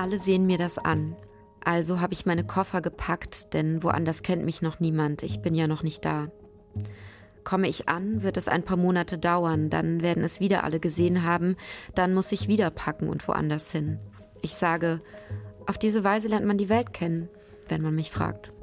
Alle sehen mir das an. Also habe ich meine Koffer gepackt, denn woanders kennt mich noch niemand. Ich bin ja noch nicht da. Komme ich an, wird es ein paar Monate dauern, dann werden es wieder alle gesehen haben, dann muss ich wieder packen und woanders hin. Ich sage, auf diese Weise lernt man die Welt kennen, wenn man mich fragt.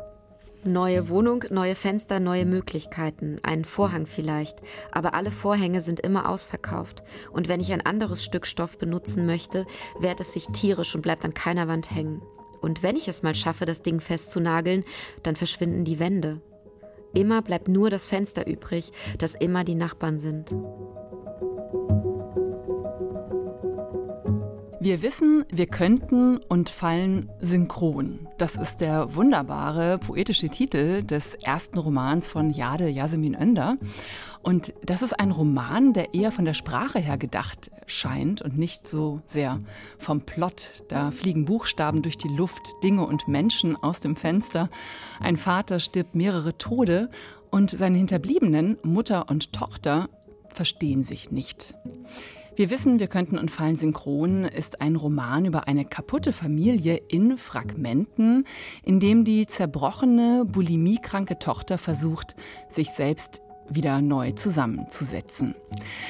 Neue Wohnung, neue Fenster, neue Möglichkeiten, ein Vorhang vielleicht, aber alle Vorhänge sind immer ausverkauft. Und wenn ich ein anderes Stück Stoff benutzen möchte, wehrt es sich tierisch und bleibt an keiner Wand hängen. Und wenn ich es mal schaffe, das Ding festzunageln, dann verschwinden die Wände. Immer bleibt nur das Fenster übrig, das immer die Nachbarn sind. Wir wissen, wir könnten und fallen synchron. Das ist der wunderbare poetische Titel des ersten Romans von Jade Yasemin Önder. Und das ist ein Roman, der eher von der Sprache her gedacht scheint und nicht so sehr vom Plot. Da fliegen Buchstaben durch die Luft, Dinge und Menschen aus dem Fenster. Ein Vater stirbt mehrere Tode und seine Hinterbliebenen, Mutter und Tochter, verstehen sich nicht. Wir wissen, wir könnten und fallen synchron ist ein Roman über eine kaputte Familie in Fragmenten, in dem die zerbrochene, bulimiekranke Tochter versucht, sich selbst wieder neu zusammenzusetzen.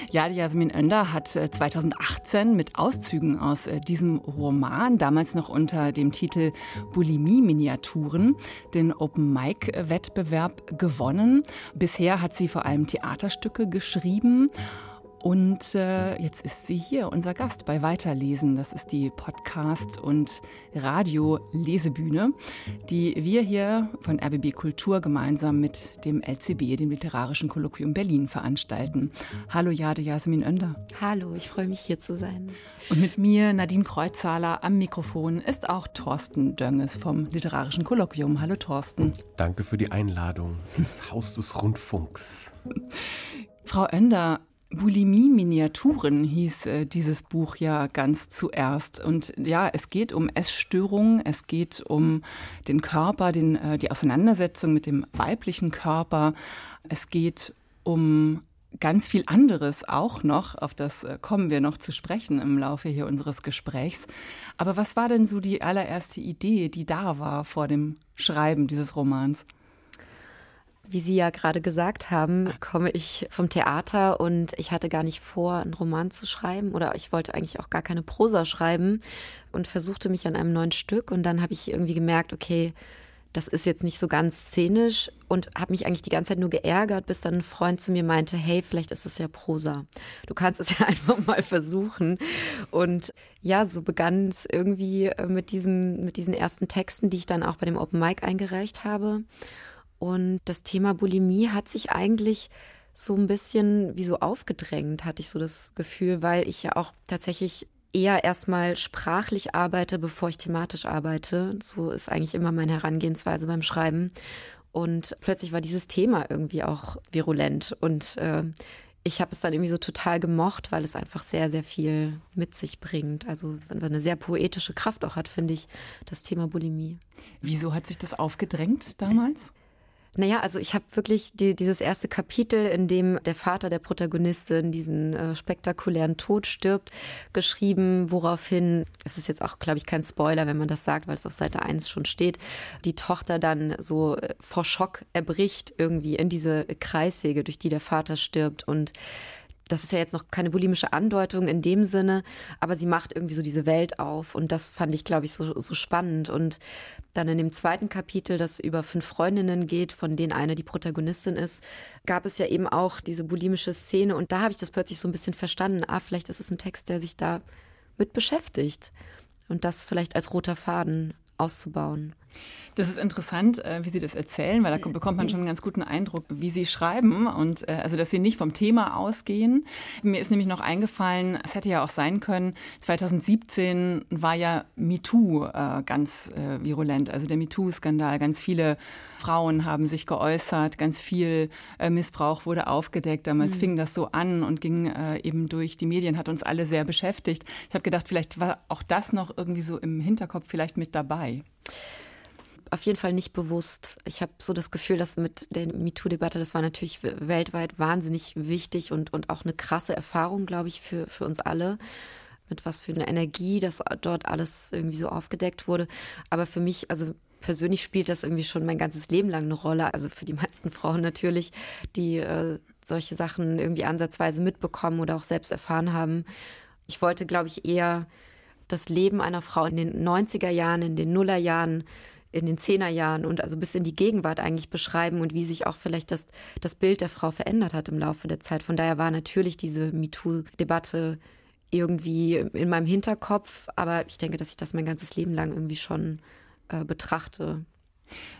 Jade Jasmin Önder hat 2018 äh, mit Auszügen aus äh, diesem Roman, damals noch unter dem Titel Bulimie-Miniaturen, den Open-Mic-Wettbewerb gewonnen. Bisher hat sie vor allem Theaterstücke geschrieben und äh, jetzt ist sie hier, unser Gast bei Weiterlesen. Das ist die Podcast- und Radio-Lesebühne, die wir hier von RBB Kultur gemeinsam mit dem LCB, dem Literarischen Kolloquium Berlin, veranstalten. Hallo Jade Jasmin Önder. Hallo, ich freue mich hier zu sein. Und mit mir, Nadine Kreuzzahler, am Mikrofon ist auch Thorsten Dönges vom Literarischen Kolloquium. Hallo Thorsten. Danke für die Einladung ins Haus des Rundfunks. Frau Önder, Bulimie-Miniaturen hieß äh, dieses Buch ja ganz zuerst. Und ja, es geht um Essstörungen, es geht um den Körper, den, äh, die Auseinandersetzung mit dem weiblichen Körper. Es geht um ganz viel anderes auch noch, auf das äh, kommen wir noch zu sprechen im Laufe hier unseres Gesprächs. Aber was war denn so die allererste Idee, die da war vor dem Schreiben dieses Romans? Wie Sie ja gerade gesagt haben, komme ich vom Theater und ich hatte gar nicht vor, einen Roman zu schreiben oder ich wollte eigentlich auch gar keine Prosa schreiben und versuchte mich an einem neuen Stück und dann habe ich irgendwie gemerkt, okay, das ist jetzt nicht so ganz szenisch und habe mich eigentlich die ganze Zeit nur geärgert, bis dann ein Freund zu mir meinte, hey, vielleicht ist es ja Prosa. Du kannst es ja einfach mal versuchen. Und ja, so begann es irgendwie äh, mit diesem, mit diesen ersten Texten, die ich dann auch bei dem Open Mic eingereicht habe. Und das Thema Bulimie hat sich eigentlich so ein bisschen wie so aufgedrängt, hatte ich so das Gefühl, weil ich ja auch tatsächlich eher erstmal sprachlich arbeite, bevor ich thematisch arbeite. So ist eigentlich immer meine Herangehensweise beim Schreiben. Und plötzlich war dieses Thema irgendwie auch virulent. Und äh, ich habe es dann irgendwie so total gemocht, weil es einfach sehr, sehr viel mit sich bringt. Also eine sehr poetische Kraft auch hat, finde ich, das Thema Bulimie. Wieso hat sich das aufgedrängt damals? Naja, also ich habe wirklich die, dieses erste Kapitel, in dem der Vater der Protagonistin diesen äh, spektakulären Tod stirbt, geschrieben, woraufhin, es ist jetzt auch, glaube ich, kein Spoiler, wenn man das sagt, weil es auf Seite 1 schon steht, die Tochter dann so äh, vor Schock erbricht irgendwie in diese Kreissäge, durch die der Vater stirbt und das ist ja jetzt noch keine bulimische Andeutung in dem Sinne, aber sie macht irgendwie so diese Welt auf und das fand ich, glaube ich, so, so spannend. Und dann in dem zweiten Kapitel, das über fünf Freundinnen geht, von denen eine die Protagonistin ist, gab es ja eben auch diese bulimische Szene und da habe ich das plötzlich so ein bisschen verstanden. Ah, vielleicht ist es ein Text, der sich da mit beschäftigt und das vielleicht als roter Faden auszubauen. Das ist interessant, äh, wie Sie das erzählen, weil da bekommt man schon einen ganz guten Eindruck, wie Sie schreiben und äh, also, dass Sie nicht vom Thema ausgehen. Mir ist nämlich noch eingefallen, es hätte ja auch sein können, 2017 war ja MeToo äh, ganz virulent, also der MeToo-Skandal. Ganz viele Frauen haben sich geäußert, ganz viel Missbrauch wurde aufgedeckt. Damals mhm. fing das so an und ging eben durch die Medien, hat uns alle sehr beschäftigt. Ich habe gedacht, vielleicht war auch das noch irgendwie so im Hinterkopf vielleicht mit dabei auf jeden Fall nicht bewusst. Ich habe so das Gefühl, dass mit der MeToo-Debatte, das war natürlich weltweit wahnsinnig wichtig und, und auch eine krasse Erfahrung, glaube ich, für, für uns alle. mit was für einer Energie das dort alles irgendwie so aufgedeckt wurde. Aber für mich, also persönlich spielt das irgendwie schon mein ganzes Leben lang eine Rolle. Also für die meisten Frauen natürlich, die äh, solche Sachen irgendwie ansatzweise mitbekommen oder auch selbst erfahren haben. Ich wollte, glaube ich, eher das Leben einer Frau in den 90er Jahren, in den Nullerjahren, in den Zehnerjahren und also bis in die Gegenwart eigentlich beschreiben und wie sich auch vielleicht das, das Bild der Frau verändert hat im Laufe der Zeit. Von daher war natürlich diese MeToo-Debatte irgendwie in meinem Hinterkopf, aber ich denke, dass ich das mein ganzes Leben lang irgendwie schon äh, betrachte.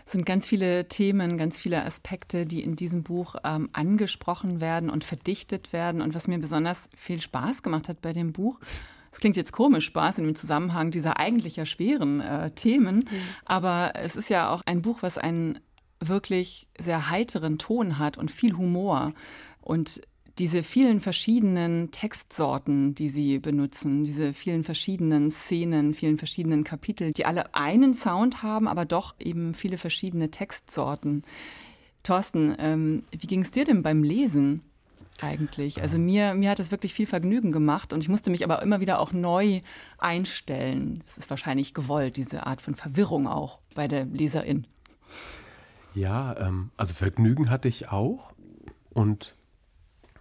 Es sind ganz viele Themen, ganz viele Aspekte, die in diesem Buch ähm, angesprochen werden und verdichtet werden. Und was mir besonders viel Spaß gemacht hat bei dem Buch, es klingt jetzt komisch, Spaß in dem Zusammenhang dieser eigentlich ja schweren äh, Themen, mhm. aber es ist ja auch ein Buch, was einen wirklich sehr heiteren Ton hat und viel Humor. Und diese vielen verschiedenen Textsorten, die sie benutzen, diese vielen verschiedenen Szenen, vielen verschiedenen Kapitel, die alle einen Sound haben, aber doch eben viele verschiedene Textsorten. Thorsten, ähm, wie ging es dir denn beim Lesen eigentlich? Also mir, mir hat es wirklich viel Vergnügen gemacht und ich musste mich aber immer wieder auch neu einstellen. Es ist wahrscheinlich gewollt, diese Art von Verwirrung auch bei der Leserin. Ja, ähm, also Vergnügen hatte ich auch und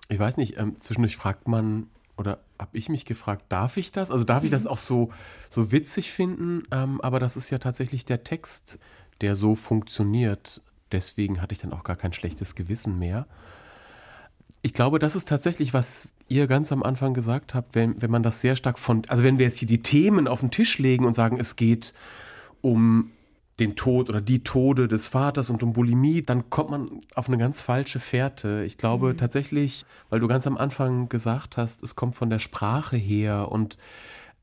ich weiß nicht, ähm, zwischendurch fragt man, oder habe ich mich gefragt, darf ich das? Also darf ich das mhm. auch so, so witzig finden? Ähm, aber das ist ja tatsächlich der Text, der so funktioniert. Deswegen hatte ich dann auch gar kein schlechtes Gewissen mehr. Ich glaube, das ist tatsächlich, was ihr ganz am Anfang gesagt habt, wenn, wenn man das sehr stark von, also wenn wir jetzt hier die Themen auf den Tisch legen und sagen, es geht um den Tod oder die Tode des Vaters und um Bulimie, dann kommt man auf eine ganz falsche Fährte. Ich glaube mhm. tatsächlich, weil du ganz am Anfang gesagt hast, es kommt von der Sprache her und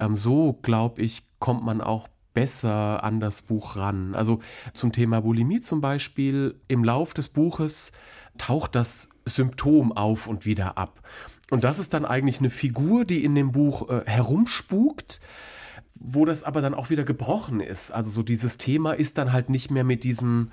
ähm, so, glaube ich, kommt man auch besser an das Buch ran. Also zum Thema Bulimie zum Beispiel, im Lauf des Buches taucht das Symptom auf und wieder ab. Und das ist dann eigentlich eine Figur, die in dem Buch äh, herumspukt wo das aber dann auch wieder gebrochen ist. Also so dieses Thema ist dann halt nicht mehr mit diesem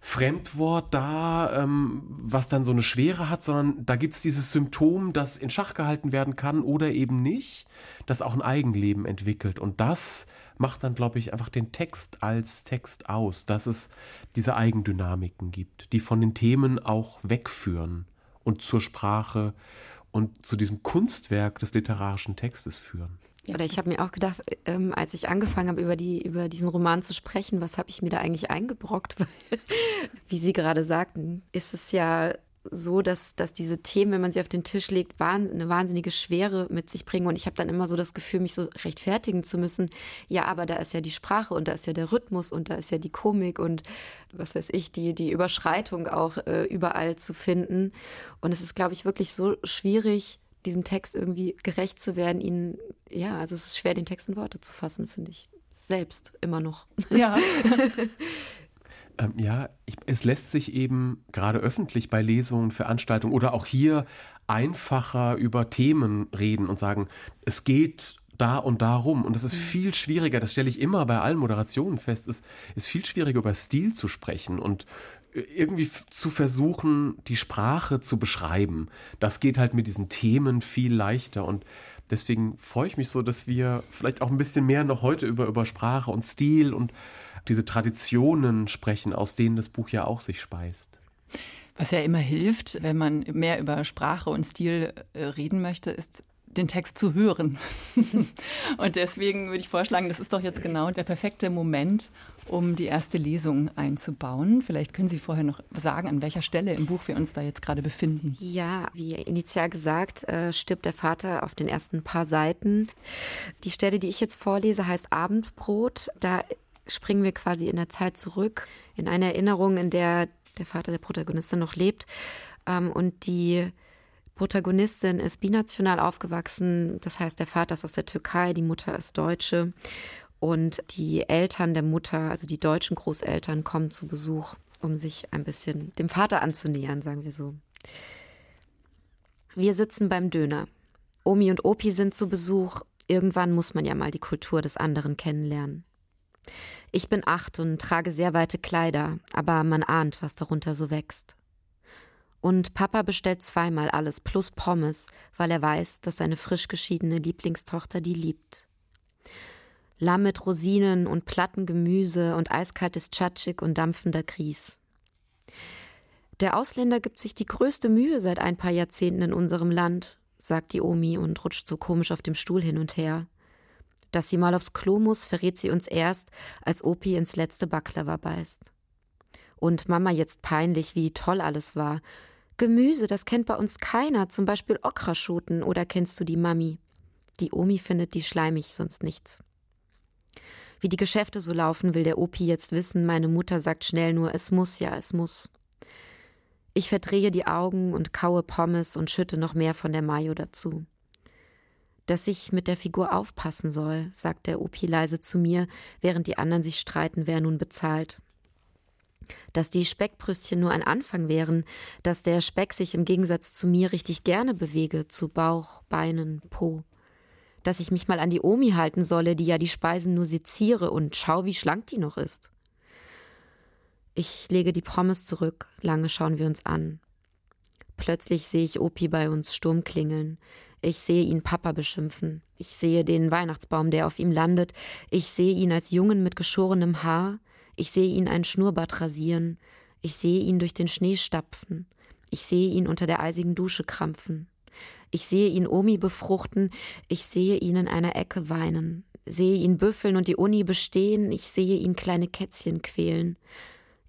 Fremdwort da, ähm, was dann so eine Schwere hat, sondern da gibt es dieses Symptom, das in Schach gehalten werden kann oder eben nicht, das auch ein Eigenleben entwickelt. Und das macht dann, glaube ich, einfach den Text als Text aus, dass es diese Eigendynamiken gibt, die von den Themen auch wegführen und zur Sprache und zu diesem Kunstwerk des literarischen Textes führen. Ja. Oder ich habe mir auch gedacht, ähm, als ich angefangen habe, über, die, über diesen Roman zu sprechen, was habe ich mir da eigentlich eingebrockt? Weil, wie Sie gerade sagten, ist es ja so, dass, dass diese Themen, wenn man sie auf den Tisch legt, eine wahnsinnige Schwere mit sich bringen. Und ich habe dann immer so das Gefühl, mich so rechtfertigen zu müssen. Ja, aber da ist ja die Sprache und da ist ja der Rhythmus und da ist ja die Komik und was weiß ich, die, die Überschreitung auch äh, überall zu finden. Und es ist, glaube ich, wirklich so schwierig, diesem Text irgendwie gerecht zu werden, ihn, ja, also es ist schwer, den Text in Worte zu fassen, finde ich. Selbst immer noch. Ja. ähm, ja, ich, es lässt sich eben gerade öffentlich bei Lesungen, Veranstaltungen oder auch hier einfacher über Themen reden und sagen, es geht da und darum. Und das ist mhm. viel schwieriger, das stelle ich immer bei allen Moderationen fest, es ist viel schwieriger über Stil zu sprechen und irgendwie zu versuchen, die Sprache zu beschreiben. Das geht halt mit diesen Themen viel leichter und deswegen freue ich mich so, dass wir vielleicht auch ein bisschen mehr noch heute über, über Sprache und Stil und diese Traditionen sprechen, aus denen das Buch ja auch sich speist. Was ja immer hilft, wenn man mehr über Sprache und Stil äh, reden möchte, ist den Text zu hören. und deswegen würde ich vorschlagen, das ist doch jetzt genau der perfekte Moment, um die erste Lesung einzubauen. Vielleicht können Sie vorher noch sagen, an welcher Stelle im Buch wir uns da jetzt gerade befinden. Ja, wie initial gesagt, äh, stirbt der Vater auf den ersten paar Seiten. Die Stelle, die ich jetzt vorlese, heißt Abendbrot. Da springen wir quasi in der Zeit zurück, in eine Erinnerung, in der der Vater der Protagonistin noch lebt. Ähm, und die Protagonistin ist binational aufgewachsen, das heißt, der Vater ist aus der Türkei, die Mutter ist Deutsche und die Eltern der Mutter, also die deutschen Großeltern, kommen zu Besuch, um sich ein bisschen dem Vater anzunähern, sagen wir so. Wir sitzen beim Döner. Omi und Opi sind zu Besuch. Irgendwann muss man ja mal die Kultur des anderen kennenlernen. Ich bin acht und trage sehr weite Kleider, aber man ahnt, was darunter so wächst. Und Papa bestellt zweimal alles plus Pommes, weil er weiß, dass seine frisch geschiedene Lieblingstochter die liebt. Lamm mit Rosinen und platten Gemüse und eiskaltes Tschatschik und dampfender Grieß. Der Ausländer gibt sich die größte Mühe seit ein paar Jahrzehnten in unserem Land, sagt die Omi und rutscht so komisch auf dem Stuhl hin und her. Dass sie mal aufs Klo muss, verrät sie uns erst, als Opi ins letzte Baklava beißt. Und Mama jetzt peinlich, wie toll alles war, Gemüse, das kennt bei uns keiner, zum Beispiel Okraschoten oder kennst du die Mami? Die Omi findet die schleimig, sonst nichts. Wie die Geschäfte so laufen, will der Opi jetzt wissen. Meine Mutter sagt schnell nur, es muss ja, es muss. Ich verdrehe die Augen und kaue Pommes und schütte noch mehr von der Mayo dazu. Dass ich mit der Figur aufpassen soll, sagt der Opi leise zu mir, während die anderen sich streiten, wer nun bezahlt dass die Speckbrüstchen nur ein Anfang wären, dass der Speck sich im Gegensatz zu mir richtig gerne bewege, zu Bauch, Beinen, Po. Dass ich mich mal an die Omi halten solle, die ja die Speisen nur seziere und schau, wie schlank die noch ist. Ich lege die Pommes zurück, lange schauen wir uns an. Plötzlich sehe ich Opi bei uns Sturm klingeln. Ich sehe ihn Papa beschimpfen. Ich sehe den Weihnachtsbaum, der auf ihm landet. Ich sehe ihn als Jungen mit geschorenem Haar. Ich sehe ihn ein Schnurrbart rasieren, ich sehe ihn durch den Schnee stapfen, ich sehe ihn unter der eisigen Dusche krampfen, ich sehe ihn Omi befruchten, ich sehe ihn in einer Ecke weinen, sehe ihn büffeln und die Uni bestehen, ich sehe ihn kleine Kätzchen quälen.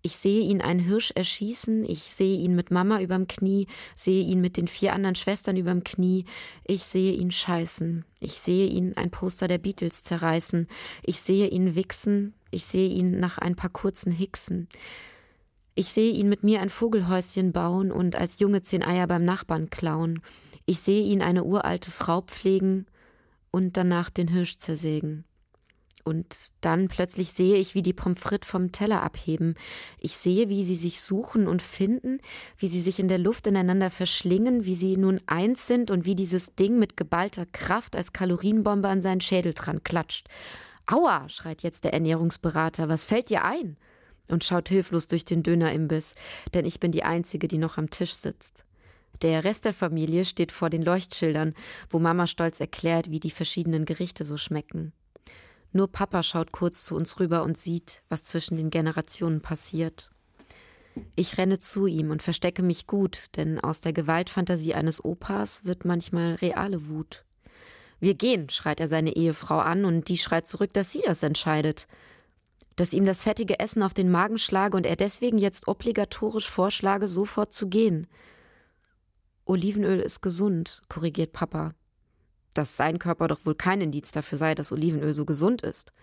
Ich sehe ihn einen Hirsch erschießen, ich sehe ihn mit Mama überm Knie, sehe ihn mit den vier anderen Schwestern überm Knie, ich sehe ihn scheißen, ich sehe ihn ein Poster der Beatles zerreißen, ich sehe ihn wichsen, ich sehe ihn nach ein paar kurzen Hicksen. Ich sehe ihn mit mir ein Vogelhäuschen bauen und als Junge zehn Eier beim Nachbarn klauen. Ich sehe ihn eine uralte Frau pflegen und danach den Hirsch zersägen. Und dann plötzlich sehe ich, wie die Pommes frites vom Teller abheben. Ich sehe, wie sie sich suchen und finden, wie sie sich in der Luft ineinander verschlingen, wie sie nun eins sind und wie dieses Ding mit geballter Kraft als Kalorienbombe an seinen Schädel dran klatscht. Aua, schreit jetzt der Ernährungsberater, was fällt dir ein? Und schaut hilflos durch den Dönerimbiss, denn ich bin die Einzige, die noch am Tisch sitzt. Der Rest der Familie steht vor den Leuchtschildern, wo Mama stolz erklärt, wie die verschiedenen Gerichte so schmecken. Nur Papa schaut kurz zu uns rüber und sieht, was zwischen den Generationen passiert. Ich renne zu ihm und verstecke mich gut, denn aus der Gewaltfantasie eines Opas wird manchmal reale Wut. Wir gehen, schreit er seine Ehefrau an, und die schreit zurück, dass sie das entscheidet. Dass ihm das fettige Essen auf den Magen schlage und er deswegen jetzt obligatorisch vorschlage, sofort zu gehen. Olivenöl ist gesund, korrigiert Papa. Dass sein Körper doch wohl kein Indiz dafür sei, dass Olivenöl so gesund ist.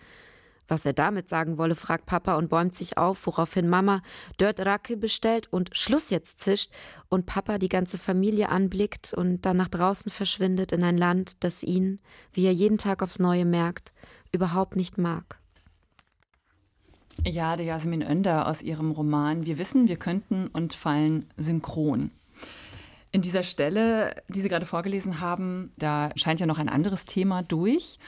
Was er damit sagen wolle, fragt Papa und bäumt sich auf, woraufhin Mama Dört Racke bestellt und Schluss jetzt zischt und Papa die ganze Familie anblickt und dann nach draußen verschwindet in ein Land, das ihn, wie er jeden Tag aufs Neue merkt, überhaupt nicht mag. Ja, der Jasmin Önder aus ihrem Roman Wir wissen, wir könnten und fallen synchron. In dieser Stelle, die Sie gerade vorgelesen haben, da scheint ja noch ein anderes Thema durch,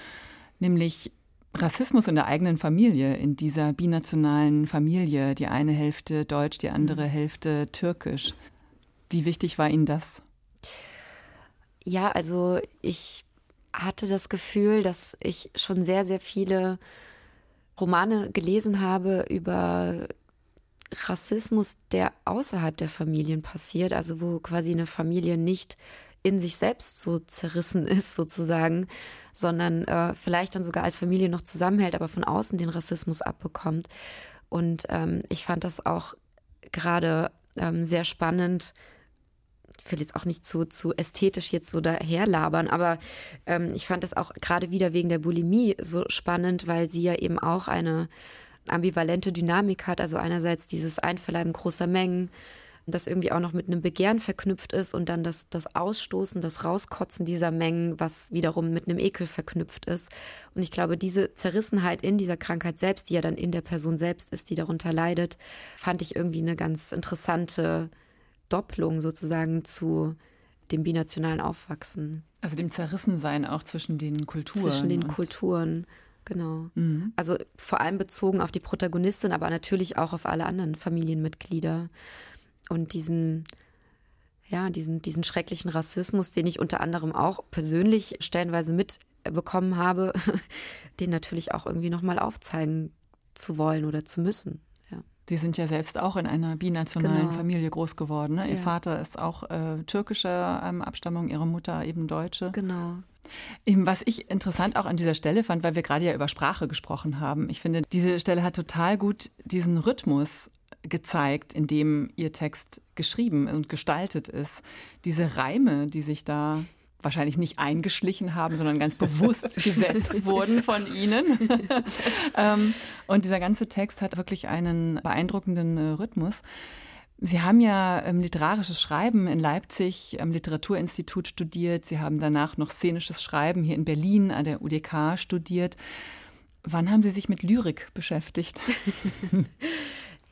nämlich Rassismus in der eigenen Familie, in dieser binationalen Familie, die eine Hälfte deutsch, die andere mhm. Hälfte türkisch. Wie wichtig war Ihnen das? Ja, also ich hatte das Gefühl, dass ich schon sehr, sehr viele Romane gelesen habe über Rassismus, der außerhalb der Familien passiert, also wo quasi eine Familie nicht in sich selbst so zerrissen ist, sozusagen, sondern äh, vielleicht dann sogar als Familie noch zusammenhält, aber von außen den Rassismus abbekommt. Und ähm, ich fand das auch gerade ähm, sehr spannend. Ich will jetzt auch nicht zu, zu ästhetisch jetzt so daherlabern, aber ähm, ich fand das auch gerade wieder wegen der Bulimie so spannend, weil sie ja eben auch eine ambivalente Dynamik hat. Also einerseits dieses Einverleiben großer Mengen, das irgendwie auch noch mit einem Begehren verknüpft ist und dann das, das Ausstoßen, das Rauskotzen dieser Mengen, was wiederum mit einem Ekel verknüpft ist. Und ich glaube, diese Zerrissenheit in dieser Krankheit selbst, die ja dann in der Person selbst ist, die darunter leidet, fand ich irgendwie eine ganz interessante Doppelung sozusagen zu dem binationalen Aufwachsen. Also dem Zerrissensein auch zwischen den Kulturen. Zwischen den Kulturen. Genau. Mhm. Also vor allem bezogen auf die Protagonistin, aber natürlich auch auf alle anderen Familienmitglieder und diesen ja, diesen, diesen schrecklichen Rassismus, den ich unter anderem auch persönlich stellenweise mitbekommen habe, den natürlich auch irgendwie nochmal aufzeigen zu wollen oder zu müssen. Ja. Sie sind ja selbst auch in einer binationalen genau. Familie groß geworden. Ne? Ihr ja. Vater ist auch äh, türkischer ähm, Abstammung, Ihre Mutter eben Deutsche. Genau. Was ich interessant auch an dieser Stelle fand, weil wir gerade ja über Sprache gesprochen haben. Ich finde, diese Stelle hat total gut diesen Rhythmus gezeigt, in dem ihr Text geschrieben und gestaltet ist. Diese Reime, die sich da wahrscheinlich nicht eingeschlichen haben, sondern ganz bewusst gesetzt wurden von Ihnen. Ähm, und dieser ganze Text hat wirklich einen beeindruckenden äh, Rhythmus. Sie haben ja ähm, literarisches Schreiben in Leipzig am Literaturinstitut studiert. Sie haben danach noch szenisches Schreiben hier in Berlin an der UDK studiert. Wann haben Sie sich mit Lyrik beschäftigt?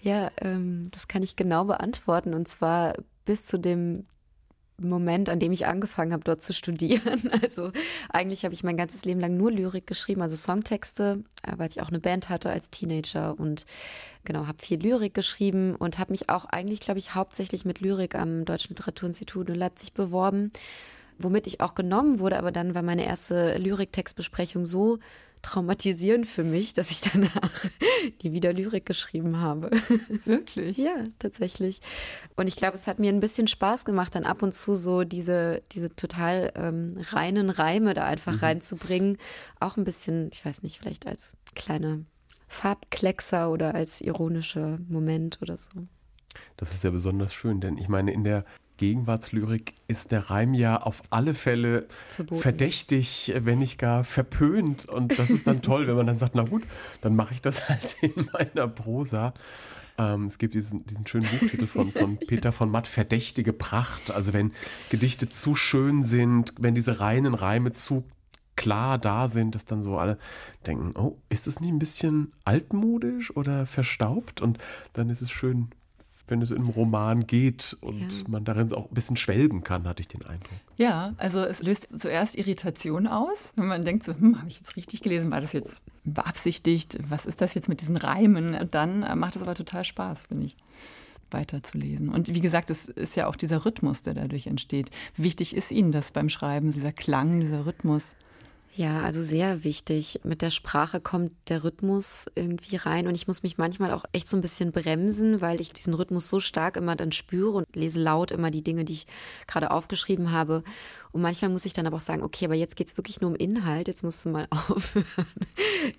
ja, ähm, das kann ich genau beantworten. Und zwar bis zu dem Moment, an dem ich angefangen habe, dort zu studieren. Also eigentlich habe ich mein ganzes Leben lang nur Lyrik geschrieben, also Songtexte, äh, weil ich auch eine Band hatte als Teenager und genau, habe viel Lyrik geschrieben und habe mich auch eigentlich, glaube ich, hauptsächlich mit Lyrik am Deutschen Literaturinstitut in Leipzig beworben, womit ich auch genommen wurde, aber dann war meine erste Lyriktextbesprechung so traumatisierend für mich, dass ich danach nie wieder Lyrik geschrieben habe. Wirklich? ja, tatsächlich. Und ich glaube, es hat mir ein bisschen Spaß gemacht, dann ab und zu so diese, diese total ähm, reinen Reime da einfach mhm. reinzubringen. Auch ein bisschen, ich weiß nicht, vielleicht als kleine Farbkleckser oder als ironischer Moment oder so. Das ist ja besonders schön, denn ich meine, in der Gegenwartslyrik ist der Reim ja auf alle Fälle Verboten. verdächtig, wenn nicht gar verpönt. Und das ist dann toll, wenn man dann sagt, na gut, dann mache ich das halt in meiner Prosa. Ähm, es gibt diesen, diesen schönen Buchtitel von, von Peter von Matt, Verdächtige Pracht. Also wenn Gedichte zu schön sind, wenn diese reinen Reime zu klar da sind, dass dann so alle denken, oh, ist das nicht ein bisschen altmodisch oder verstaubt? Und dann ist es schön wenn es in einem Roman geht und ja. man darin auch ein bisschen schwelgen kann, hatte ich den Eindruck. Ja, also es löst zuerst Irritation aus, wenn man denkt so, hm, habe ich jetzt richtig gelesen, war das jetzt beabsichtigt, was ist das jetzt mit diesen Reimen? Und dann äh, macht es aber total Spaß, finde ich weiterzulesen. Und wie gesagt, es ist ja auch dieser Rhythmus, der dadurch entsteht. Wichtig ist Ihnen das beim Schreiben, dieser Klang, dieser Rhythmus? Ja, also sehr wichtig. Mit der Sprache kommt der Rhythmus irgendwie rein und ich muss mich manchmal auch echt so ein bisschen bremsen, weil ich diesen Rhythmus so stark immer dann spüre und lese laut immer die Dinge, die ich gerade aufgeschrieben habe. Und manchmal muss ich dann aber auch sagen, okay, aber jetzt geht's wirklich nur um Inhalt, jetzt musst du mal aufhören,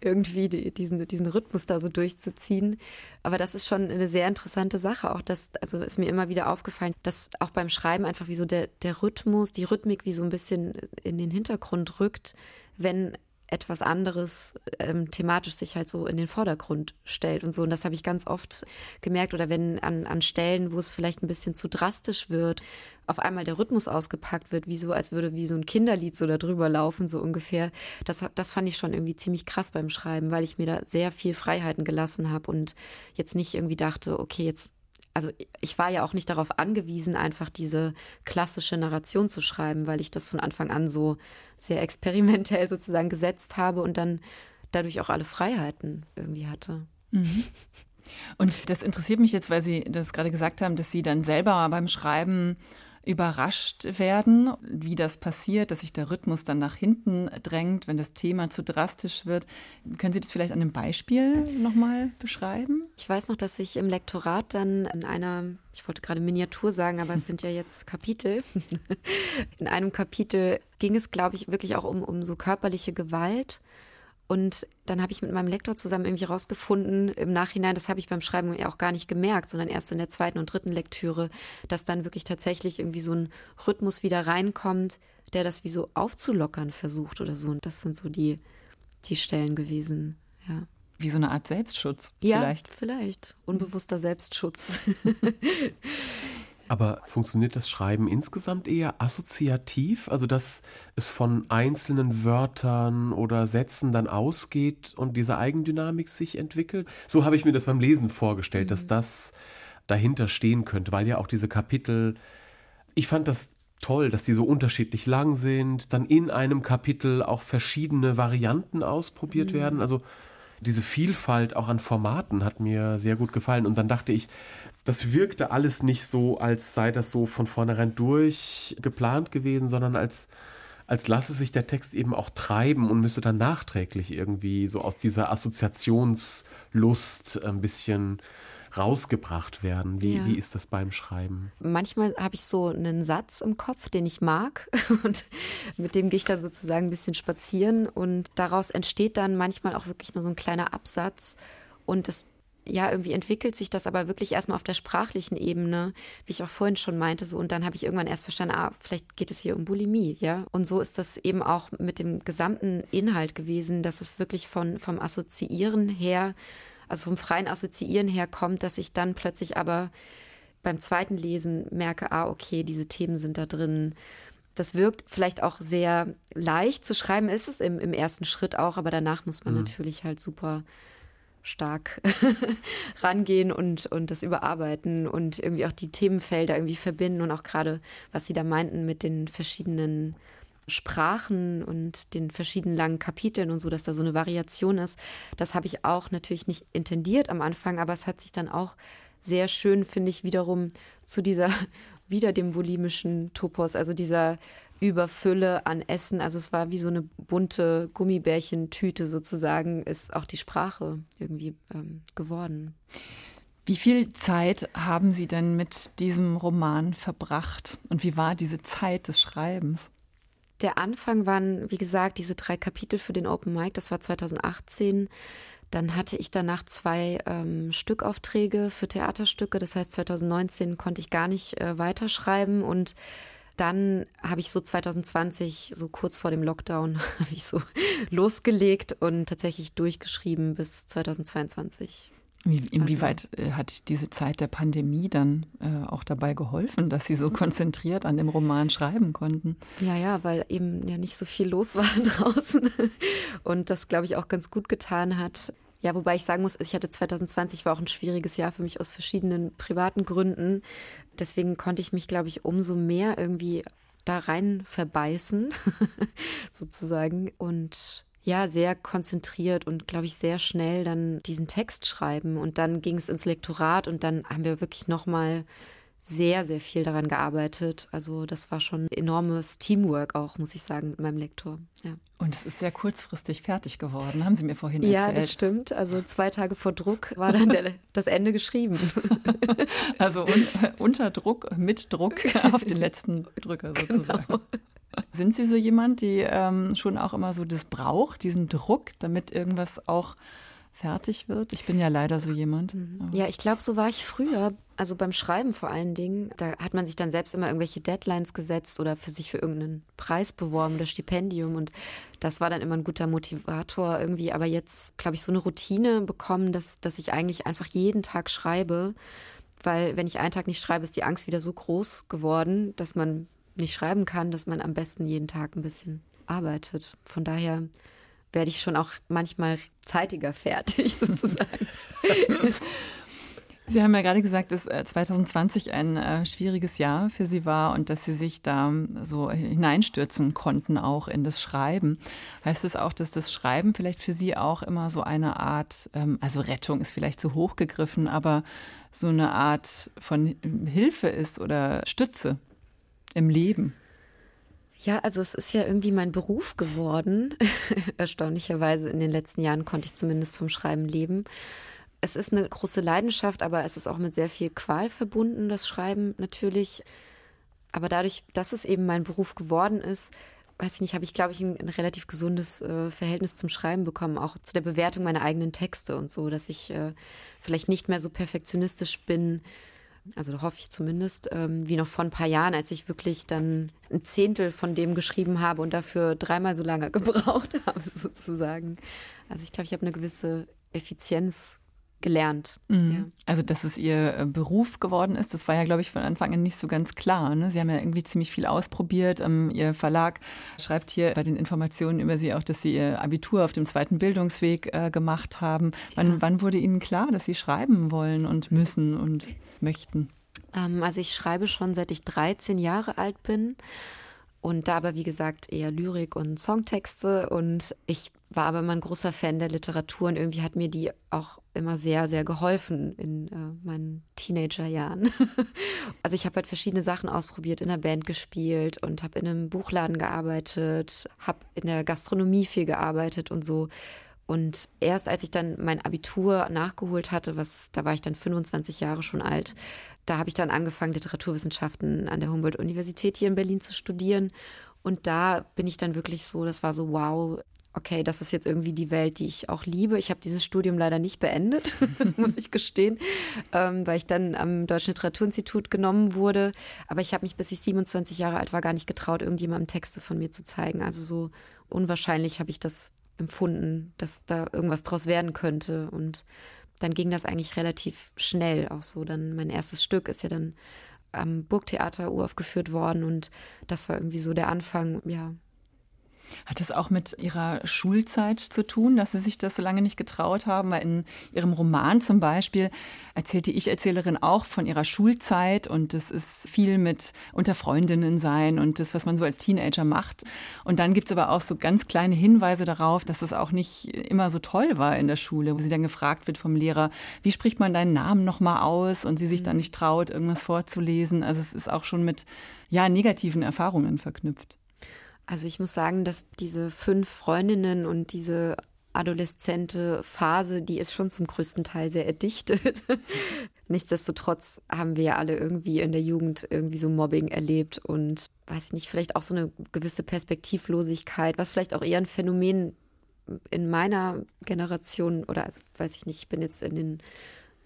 irgendwie diesen, diesen Rhythmus da so durchzuziehen. Aber das ist schon eine sehr interessante Sache. Auch das, also ist mir immer wieder aufgefallen, dass auch beim Schreiben einfach wie so der, der Rhythmus, die Rhythmik wie so ein bisschen in den Hintergrund rückt wenn etwas anderes ähm, thematisch sich halt so in den Vordergrund stellt und so. Und das habe ich ganz oft gemerkt. Oder wenn an, an Stellen, wo es vielleicht ein bisschen zu drastisch wird, auf einmal der Rhythmus ausgepackt wird, wie so, als würde wie so ein Kinderlied so da drüber laufen, so ungefähr. Das, das fand ich schon irgendwie ziemlich krass beim Schreiben, weil ich mir da sehr viel Freiheiten gelassen habe und jetzt nicht irgendwie dachte, okay, jetzt also ich war ja auch nicht darauf angewiesen, einfach diese klassische Narration zu schreiben, weil ich das von Anfang an so sehr experimentell sozusagen gesetzt habe und dann dadurch auch alle Freiheiten irgendwie hatte. Mhm. Und das interessiert mich jetzt, weil Sie das gerade gesagt haben, dass Sie dann selber beim Schreiben überrascht werden, wie das passiert, dass sich der Rhythmus dann nach hinten drängt, wenn das Thema zu drastisch wird. Können Sie das vielleicht an einem Beispiel nochmal beschreiben? Ich weiß noch, dass ich im Lektorat dann in einer, ich wollte gerade Miniatur sagen, aber es sind ja jetzt Kapitel. In einem Kapitel ging es, glaube ich, wirklich auch um, um so körperliche Gewalt. Und dann habe ich mit meinem Lektor zusammen irgendwie rausgefunden, im Nachhinein, das habe ich beim Schreiben ja auch gar nicht gemerkt, sondern erst in der zweiten und dritten Lektüre, dass dann wirklich tatsächlich irgendwie so ein Rhythmus wieder reinkommt, der das wie so aufzulockern versucht oder so. Und das sind so die, die Stellen gewesen, ja. Wie so eine Art Selbstschutz. Ja, vielleicht. vielleicht. Unbewusster Selbstschutz. Aber funktioniert das Schreiben insgesamt eher assoziativ? Also, dass es von einzelnen Wörtern oder Sätzen dann ausgeht und diese Eigendynamik sich entwickelt? So habe ich mir das beim Lesen vorgestellt, mhm. dass das dahinter stehen könnte, weil ja auch diese Kapitel, ich fand das toll, dass die so unterschiedlich lang sind, dann in einem Kapitel auch verschiedene Varianten ausprobiert mhm. werden. Also, diese Vielfalt auch an Formaten hat mir sehr gut gefallen. Und dann dachte ich, das wirkte alles nicht so, als sei das so von vornherein durchgeplant gewesen, sondern als, als lasse sich der Text eben auch treiben und müsste dann nachträglich irgendwie so aus dieser Assoziationslust ein bisschen rausgebracht werden. Wie, ja. wie ist das beim Schreiben? Manchmal habe ich so einen Satz im Kopf, den ich mag und mit dem gehe ich dann sozusagen ein bisschen spazieren und daraus entsteht dann manchmal auch wirklich nur so ein kleiner Absatz und das ja, irgendwie entwickelt sich das aber wirklich erstmal auf der sprachlichen Ebene, wie ich auch vorhin schon meinte, so und dann habe ich irgendwann erst verstanden, ah, vielleicht geht es hier um Bulimie, ja. Und so ist das eben auch mit dem gesamten Inhalt gewesen, dass es wirklich von vom Assoziieren her also vom freien Assoziieren her kommt, dass ich dann plötzlich aber beim zweiten Lesen merke, ah, okay, diese Themen sind da drin. Das wirkt vielleicht auch sehr leicht zu schreiben, ist es im, im ersten Schritt auch, aber danach muss man mhm. natürlich halt super stark rangehen und, und das überarbeiten und irgendwie auch die Themenfelder irgendwie verbinden und auch gerade, was Sie da meinten mit den verschiedenen Sprachen und den verschiedenen langen Kapiteln und so, dass da so eine Variation ist. Das habe ich auch natürlich nicht intendiert am Anfang, aber es hat sich dann auch sehr schön, finde ich, wiederum zu dieser, wieder dem bulimischen Topos, also dieser Überfülle an Essen. Also es war wie so eine bunte Gummibärchentüte sozusagen, ist auch die Sprache irgendwie ähm, geworden. Wie viel Zeit haben Sie denn mit diesem Roman verbracht und wie war diese Zeit des Schreibens? Der Anfang waren, wie gesagt, diese drei Kapitel für den Open Mic, das war 2018. Dann hatte ich danach zwei ähm, Stückaufträge für Theaterstücke. Das heißt, 2019 konnte ich gar nicht äh, weiterschreiben und dann habe ich so 2020, so kurz vor dem Lockdown, habe ich so losgelegt und tatsächlich durchgeschrieben bis 2022. Inwieweit also. hat diese Zeit der Pandemie dann äh, auch dabei geholfen, dass Sie so konzentriert an dem Roman schreiben konnten? Ja, ja, weil eben ja nicht so viel los war draußen und das, glaube ich, auch ganz gut getan hat. Ja, wobei ich sagen muss, ich hatte 2020 war auch ein schwieriges Jahr für mich aus verschiedenen privaten Gründen. Deswegen konnte ich mich, glaube ich, umso mehr irgendwie da rein verbeißen, sozusagen. Und ja, sehr konzentriert und, glaube ich, sehr schnell dann diesen Text schreiben. Und dann ging es ins Lektorat und dann haben wir wirklich nochmal sehr, sehr viel daran gearbeitet. Also das war schon enormes Teamwork auch, muss ich sagen, mit meinem Lektor. Ja. Und es ist sehr kurzfristig fertig geworden, haben Sie mir vorhin erzählt. Ja, das stimmt. Also zwei Tage vor Druck war dann der, das Ende geschrieben. Also un, unter Druck, mit Druck auf den letzten Drücker sozusagen. Genau. Sind Sie so jemand, die ähm, schon auch immer so das braucht, diesen Druck, damit irgendwas auch fertig wird? Ich bin ja leider so jemand. Mhm. Ja, ich glaube, so war ich früher. Also beim Schreiben vor allen Dingen, da hat man sich dann selbst immer irgendwelche Deadlines gesetzt oder für sich für irgendeinen Preis beworben oder Stipendium und das war dann immer ein guter Motivator irgendwie. Aber jetzt, glaube ich, so eine Routine bekommen, dass, dass ich eigentlich einfach jeden Tag schreibe, weil wenn ich einen Tag nicht schreibe, ist die Angst wieder so groß geworden, dass man nicht schreiben kann, dass man am besten jeden Tag ein bisschen arbeitet. Von daher werde ich schon auch manchmal zeitiger fertig sozusagen. Sie haben ja gerade gesagt, dass 2020 äh, ein äh, schwieriges Jahr für Sie war und dass Sie sich da so hineinstürzen konnten, auch in das Schreiben. Heißt es das auch, dass das Schreiben vielleicht für Sie auch immer so eine Art, ähm, also Rettung ist vielleicht zu hoch gegriffen, aber so eine Art von Hilfe ist oder Stütze? Im Leben? Ja, also es ist ja irgendwie mein Beruf geworden. Erstaunlicherweise in den letzten Jahren konnte ich zumindest vom Schreiben leben. Es ist eine große Leidenschaft, aber es ist auch mit sehr viel Qual verbunden, das Schreiben natürlich. Aber dadurch, dass es eben mein Beruf geworden ist, weiß ich nicht, habe ich, glaube ich, ein, ein relativ gesundes äh, Verhältnis zum Schreiben bekommen, auch zu der Bewertung meiner eigenen Texte und so, dass ich äh, vielleicht nicht mehr so perfektionistisch bin, also hoffe ich zumindest, ähm, wie noch vor ein paar Jahren, als ich wirklich dann ein Zehntel von dem geschrieben habe und dafür dreimal so lange gebraucht habe, sozusagen. Also ich glaube, ich habe eine gewisse Effizienz gelernt. Mhm. Ja. Also, dass es ihr äh, Beruf geworden ist, das war ja, glaube ich, von Anfang an nicht so ganz klar. Ne? Sie haben ja irgendwie ziemlich viel ausprobiert. Ähm, ihr Verlag schreibt hier bei den Informationen über Sie auch, dass Sie Ihr Abitur auf dem zweiten Bildungsweg äh, gemacht haben. Wann, ja. wann wurde Ihnen klar, dass Sie schreiben wollen und müssen und möchten? Ähm, also ich schreibe schon seit ich 13 Jahre alt bin. Und da aber, wie gesagt, eher Lyrik und Songtexte. Und ich war aber immer ein großer Fan der Literatur und irgendwie hat mir die auch immer sehr, sehr geholfen in äh, meinen Teenagerjahren. also ich habe halt verschiedene Sachen ausprobiert, in der Band gespielt und habe in einem Buchladen gearbeitet, habe in der Gastronomie viel gearbeitet und so. Und erst als ich dann mein Abitur nachgeholt hatte, was da war ich dann 25 Jahre schon alt, da habe ich dann angefangen, Literaturwissenschaften an der Humboldt-Universität hier in Berlin zu studieren. Und da bin ich dann wirklich so, das war so, wow, okay, das ist jetzt irgendwie die Welt, die ich auch liebe. Ich habe dieses Studium leider nicht beendet, muss ich gestehen, ähm, weil ich dann am Deutschen Literaturinstitut genommen wurde. Aber ich habe mich, bis ich 27 Jahre alt war, gar nicht getraut, irgendjemandem Texte von mir zu zeigen. Also so unwahrscheinlich habe ich das empfunden, dass da irgendwas draus werden könnte. Und dann ging das eigentlich relativ schnell auch so. Dann mein erstes Stück ist ja dann am Burgtheater uraufgeführt worden und das war irgendwie so der Anfang, ja, hat das auch mit Ihrer Schulzeit zu tun, dass Sie sich das so lange nicht getraut haben? Weil in Ihrem Roman zum Beispiel erzählt die Ich-Erzählerin auch von ihrer Schulzeit und es ist viel mit unter Freundinnen sein und das, was man so als Teenager macht. Und dann gibt es aber auch so ganz kleine Hinweise darauf, dass es auch nicht immer so toll war in der Schule, wo sie dann gefragt wird vom Lehrer, wie spricht man deinen Namen nochmal aus und sie sich dann mhm. nicht traut, irgendwas vorzulesen. Also es ist auch schon mit ja, negativen Erfahrungen verknüpft. Also ich muss sagen, dass diese fünf Freundinnen und diese adoleszente Phase, die ist schon zum größten Teil sehr erdichtet. Nichtsdestotrotz haben wir ja alle irgendwie in der Jugend irgendwie so Mobbing erlebt und weiß ich nicht, vielleicht auch so eine gewisse Perspektivlosigkeit, was vielleicht auch eher ein Phänomen in meiner Generation oder also weiß ich nicht, ich bin jetzt in den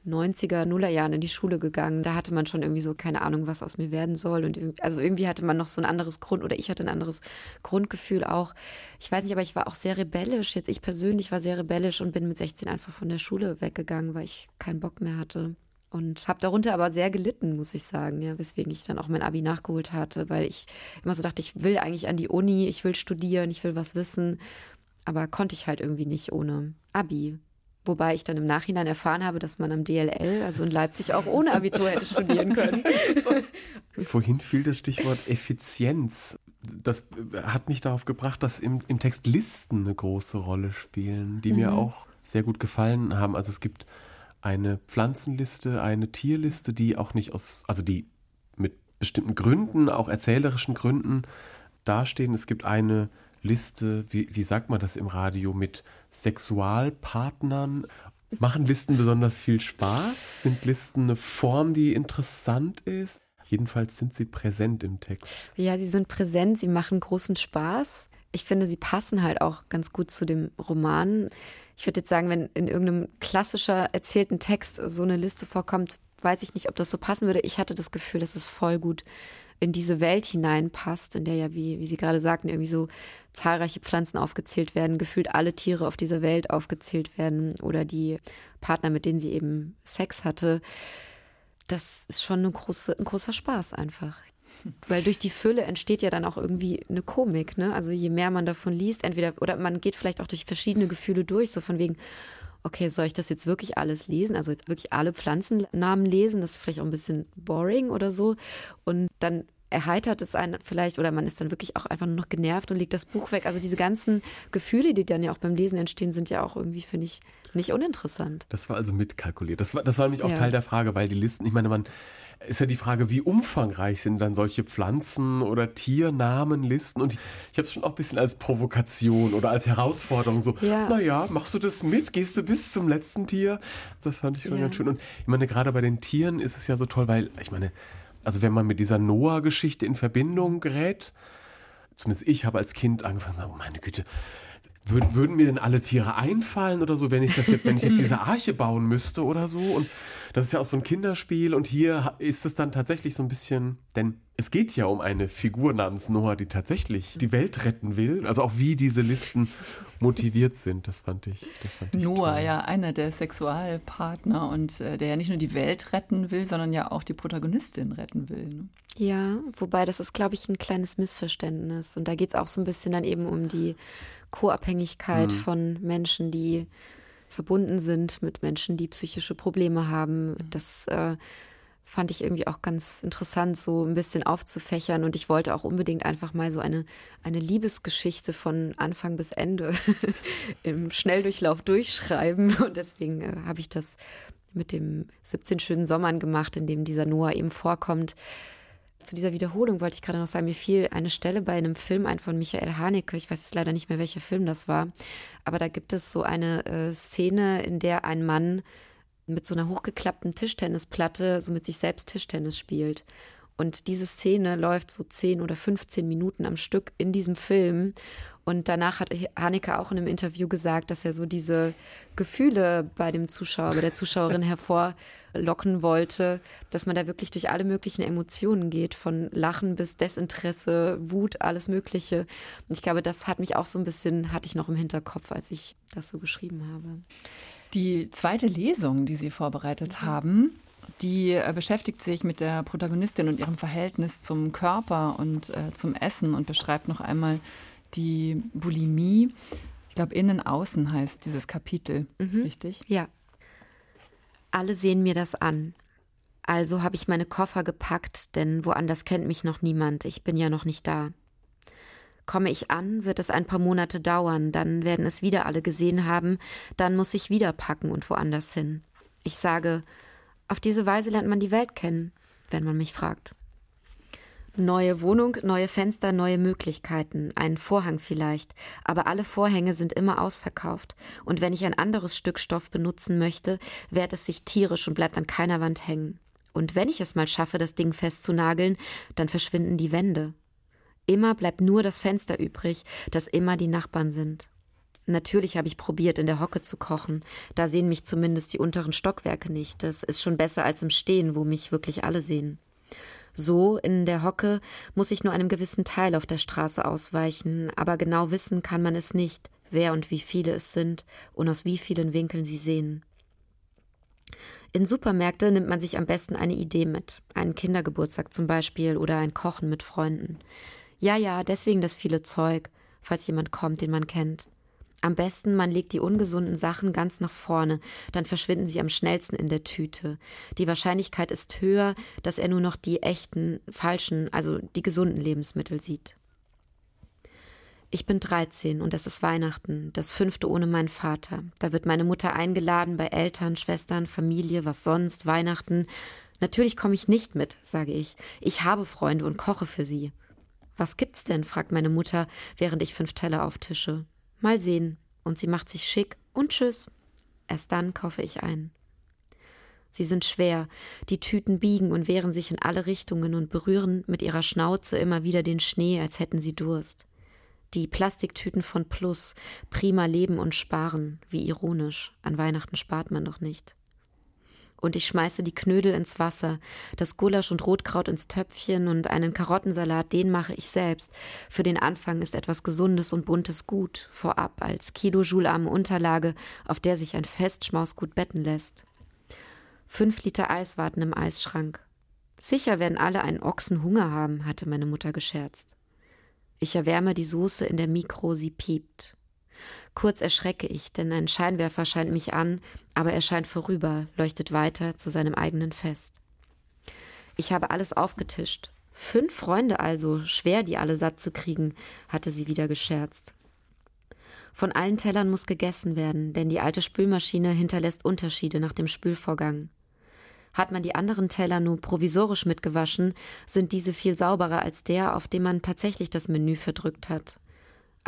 90er, Nullerjahren in die Schule gegangen. Da hatte man schon irgendwie so keine Ahnung, was aus mir werden soll. Und irgendwie, also irgendwie hatte man noch so ein anderes Grund oder ich hatte ein anderes Grundgefühl auch. Ich weiß nicht, aber ich war auch sehr rebellisch. Jetzt ich persönlich war sehr rebellisch und bin mit 16 einfach von der Schule weggegangen, weil ich keinen Bock mehr hatte. Und habe darunter aber sehr gelitten, muss ich sagen, ja, weswegen ich dann auch mein Abi nachgeholt hatte, weil ich immer so dachte, ich will eigentlich an die Uni, ich will studieren, ich will was wissen, aber konnte ich halt irgendwie nicht ohne Abi. Wobei ich dann im Nachhinein erfahren habe, dass man am DLL, also in Leipzig, auch ohne Abitur hätte studieren können. Vorhin fiel das Stichwort Effizienz. Das hat mich darauf gebracht, dass im, im Text Listen eine große Rolle spielen, die mhm. mir auch sehr gut gefallen haben. Also es gibt eine Pflanzenliste, eine Tierliste, die auch nicht aus, also die mit bestimmten Gründen, auch erzählerischen Gründen dastehen. Es gibt eine Liste, wie, wie sagt man das im Radio, mit Sexualpartnern. Machen Listen besonders viel Spaß? Sind Listen eine Form, die interessant ist? Jedenfalls sind sie präsent im Text. Ja, sie sind präsent, sie machen großen Spaß. Ich finde, sie passen halt auch ganz gut zu dem Roman. Ich würde jetzt sagen, wenn in irgendeinem klassischer erzählten Text so eine Liste vorkommt, weiß ich nicht, ob das so passen würde. Ich hatte das Gefühl, dass es voll gut in diese Welt hineinpasst, in der ja, wie, wie Sie gerade sagten, irgendwie so zahlreiche Pflanzen aufgezählt werden, gefühlt alle Tiere auf dieser Welt aufgezählt werden oder die Partner, mit denen sie eben Sex hatte. Das ist schon eine große, ein großer Spaß einfach. Weil durch die Fülle entsteht ja dann auch irgendwie eine Komik, ne? Also je mehr man davon liest, entweder, oder man geht vielleicht auch durch verschiedene Gefühle durch, so von wegen, okay, soll ich das jetzt wirklich alles lesen? Also jetzt wirklich alle Pflanzennamen lesen? Das ist vielleicht auch ein bisschen boring oder so. Und dann erheitert es einen vielleicht oder man ist dann wirklich auch einfach nur noch genervt und legt das Buch weg. Also diese ganzen Gefühle, die dann ja auch beim Lesen entstehen, sind ja auch irgendwie, finde ich, nicht uninteressant. Das war also mitkalkuliert. Das war, das war nämlich auch ja. Teil der Frage, weil die Listen, ich meine, man ist ja die Frage, wie umfangreich sind dann solche Pflanzen- oder Tiernamenlisten? Und ich, ich habe es schon auch ein bisschen als Provokation oder als Herausforderung so, ja. naja, machst du das mit? Gehst du bis zum letzten Tier? Das fand ich schon ja. ganz schön. Und ich meine, gerade bei den Tieren ist es ja so toll, weil, ich meine, also wenn man mit dieser Noah-Geschichte in Verbindung gerät, zumindest ich habe als Kind angefangen zu sagen, oh meine Güte, würden, würden mir denn alle Tiere einfallen oder so, wenn ich das jetzt, wenn ich jetzt diese Arche bauen müsste oder so? Und das ist ja auch so ein Kinderspiel und hier ist es dann tatsächlich so ein bisschen, denn es geht ja um eine Figur namens Noah, die tatsächlich die Welt retten will. Also auch wie diese Listen motiviert sind, das fand ich. Das fand ich Noah, toll. ja, einer der Sexualpartner und äh, der ja nicht nur die Welt retten will, sondern ja auch die Protagonistin retten will. Ne? Ja, wobei das ist, glaube ich, ein kleines Missverständnis. Und da geht es auch so ein bisschen dann eben um die Co-Abhängigkeit mhm. von Menschen, die verbunden sind mit Menschen, die psychische Probleme haben. Mhm. Das äh, fand ich irgendwie auch ganz interessant, so ein bisschen aufzufächern. Und ich wollte auch unbedingt einfach mal so eine, eine Liebesgeschichte von Anfang bis Ende im Schnelldurchlauf durchschreiben. Und deswegen äh, habe ich das mit dem 17 schönen Sommern gemacht, in dem dieser Noah eben vorkommt. Zu dieser Wiederholung wollte ich gerade noch sagen, mir fiel eine Stelle bei einem Film ein von Michael Haneke. Ich weiß jetzt leider nicht mehr, welcher Film das war. Aber da gibt es so eine äh, Szene, in der ein Mann mit so einer hochgeklappten Tischtennisplatte so mit sich selbst Tischtennis spielt. Und diese Szene läuft so 10 oder 15 Minuten am Stück in diesem Film. Und danach hat Haneke auch in einem Interview gesagt, dass er so diese Gefühle bei dem Zuschauer, bei der Zuschauerin hervorlocken wollte, dass man da wirklich durch alle möglichen Emotionen geht, von Lachen bis Desinteresse, Wut, alles Mögliche. Und ich glaube, das hat mich auch so ein bisschen, hatte ich noch im Hinterkopf, als ich das so geschrieben habe. Die zweite Lesung, die Sie vorbereitet mhm. haben, die äh, beschäftigt sich mit der Protagonistin und ihrem Verhältnis zum Körper und äh, zum Essen und beschreibt noch einmal die Bulimie. Ich glaube, innen außen heißt dieses Kapitel, mhm. richtig? Ja. Alle sehen mir das an. Also habe ich meine Koffer gepackt, denn woanders kennt mich noch niemand. Ich bin ja noch nicht da. Komme ich an, wird es ein paar Monate dauern, dann werden es wieder alle gesehen haben, dann muss ich wieder packen und woanders hin. Ich sage, auf diese Weise lernt man die Welt kennen, wenn man mich fragt. Neue Wohnung, neue Fenster, neue Möglichkeiten, ein Vorhang vielleicht, aber alle Vorhänge sind immer ausverkauft, und wenn ich ein anderes Stück Stoff benutzen möchte, wehrt es sich tierisch und bleibt an keiner Wand hängen. Und wenn ich es mal schaffe, das Ding festzunageln, dann verschwinden die Wände. Immer bleibt nur das Fenster übrig, das immer die Nachbarn sind. Natürlich habe ich probiert, in der Hocke zu kochen. Da sehen mich zumindest die unteren Stockwerke nicht. Das ist schon besser als im Stehen, wo mich wirklich alle sehen. So, in der Hocke, muss ich nur einem gewissen Teil auf der Straße ausweichen, aber genau wissen kann man es nicht, wer und wie viele es sind und aus wie vielen Winkeln sie sehen. In Supermärkte nimmt man sich am besten eine Idee mit, einen Kindergeburtstag zum Beispiel oder ein Kochen mit Freunden. Ja, ja, deswegen das viele Zeug, falls jemand kommt, den man kennt. Am besten, man legt die ungesunden Sachen ganz nach vorne, dann verschwinden sie am schnellsten in der Tüte. Die Wahrscheinlichkeit ist höher, dass er nur noch die echten, falschen, also die gesunden Lebensmittel sieht. Ich bin 13 und es ist Weihnachten, das fünfte ohne meinen Vater. Da wird meine Mutter eingeladen bei Eltern, Schwestern, Familie, was sonst, Weihnachten. Natürlich komme ich nicht mit, sage ich. Ich habe Freunde und koche für sie. Was gibt's denn? fragt meine Mutter, während ich fünf Teller auftische. Mal sehen. Und sie macht sich schick und tschüss. Erst dann kaufe ich ein. Sie sind schwer, die Tüten biegen und wehren sich in alle Richtungen und berühren mit ihrer Schnauze immer wieder den Schnee, als hätten sie Durst. Die Plastiktüten von Plus, prima Leben und Sparen, wie ironisch, an Weihnachten spart man doch nicht und ich schmeiße die Knödel ins Wasser, das Gulasch und Rotkraut ins Töpfchen und einen Karottensalat, den mache ich selbst. Für den Anfang ist etwas Gesundes und Buntes gut, vorab als kilojoulearme Unterlage, auf der sich ein Festschmaus gut betten lässt. Fünf Liter Eis warten im Eisschrank. Sicher werden alle einen Ochsen Hunger haben, hatte meine Mutter gescherzt. Ich erwärme die Soße in der Mikro, sie piept. Kurz erschrecke ich, denn ein Scheinwerfer scheint mich an, aber er scheint vorüber, leuchtet weiter zu seinem eigenen Fest. Ich habe alles aufgetischt. Fünf Freunde also, schwer die alle satt zu kriegen, hatte sie wieder gescherzt. Von allen Tellern muss gegessen werden, denn die alte Spülmaschine hinterlässt Unterschiede nach dem Spülvorgang. Hat man die anderen Teller nur provisorisch mitgewaschen, sind diese viel sauberer als der, auf dem man tatsächlich das Menü verdrückt hat.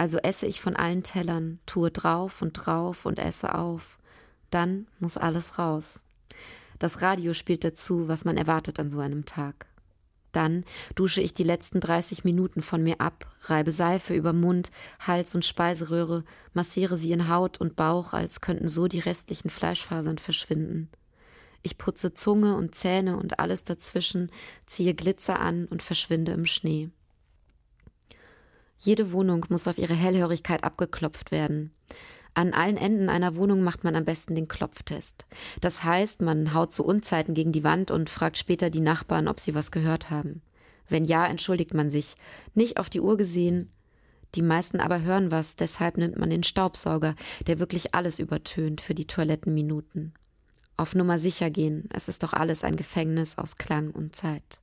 Also esse ich von allen Tellern, tue drauf und drauf und esse auf. Dann muss alles raus. Das Radio spielt dazu, was man erwartet an so einem Tag. Dann dusche ich die letzten 30 Minuten von mir ab, reibe Seife über Mund, Hals und Speiseröhre, massiere sie in Haut und Bauch, als könnten so die restlichen Fleischfasern verschwinden. Ich putze Zunge und Zähne und alles dazwischen, ziehe Glitzer an und verschwinde im Schnee. Jede Wohnung muss auf ihre Hellhörigkeit abgeklopft werden. An allen Enden einer Wohnung macht man am besten den Klopftest. Das heißt, man haut zu Unzeiten gegen die Wand und fragt später die Nachbarn, ob sie was gehört haben. Wenn ja, entschuldigt man sich. Nicht auf die Uhr gesehen. Die meisten aber hören was, deshalb nimmt man den Staubsauger, der wirklich alles übertönt für die Toilettenminuten. Auf Nummer sicher gehen, es ist doch alles ein Gefängnis aus Klang und Zeit.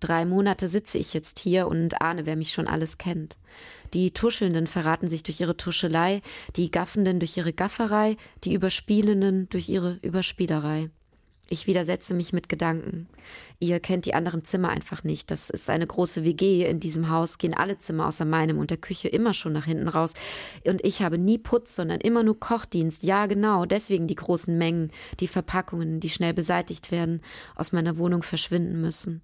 Drei Monate sitze ich jetzt hier und ahne, wer mich schon alles kennt. Die Tuschelnden verraten sich durch ihre Tuschelei, die Gaffenden durch ihre Gafferei, die Überspielenden durch ihre Überspielerei. Ich widersetze mich mit Gedanken. Ihr kennt die anderen Zimmer einfach nicht. Das ist eine große WG. In diesem Haus gehen alle Zimmer außer meinem und der Küche immer schon nach hinten raus. Und ich habe nie Putz, sondern immer nur Kochdienst. Ja, genau. Deswegen die großen Mengen, die Verpackungen, die schnell beseitigt werden, aus meiner Wohnung verschwinden müssen.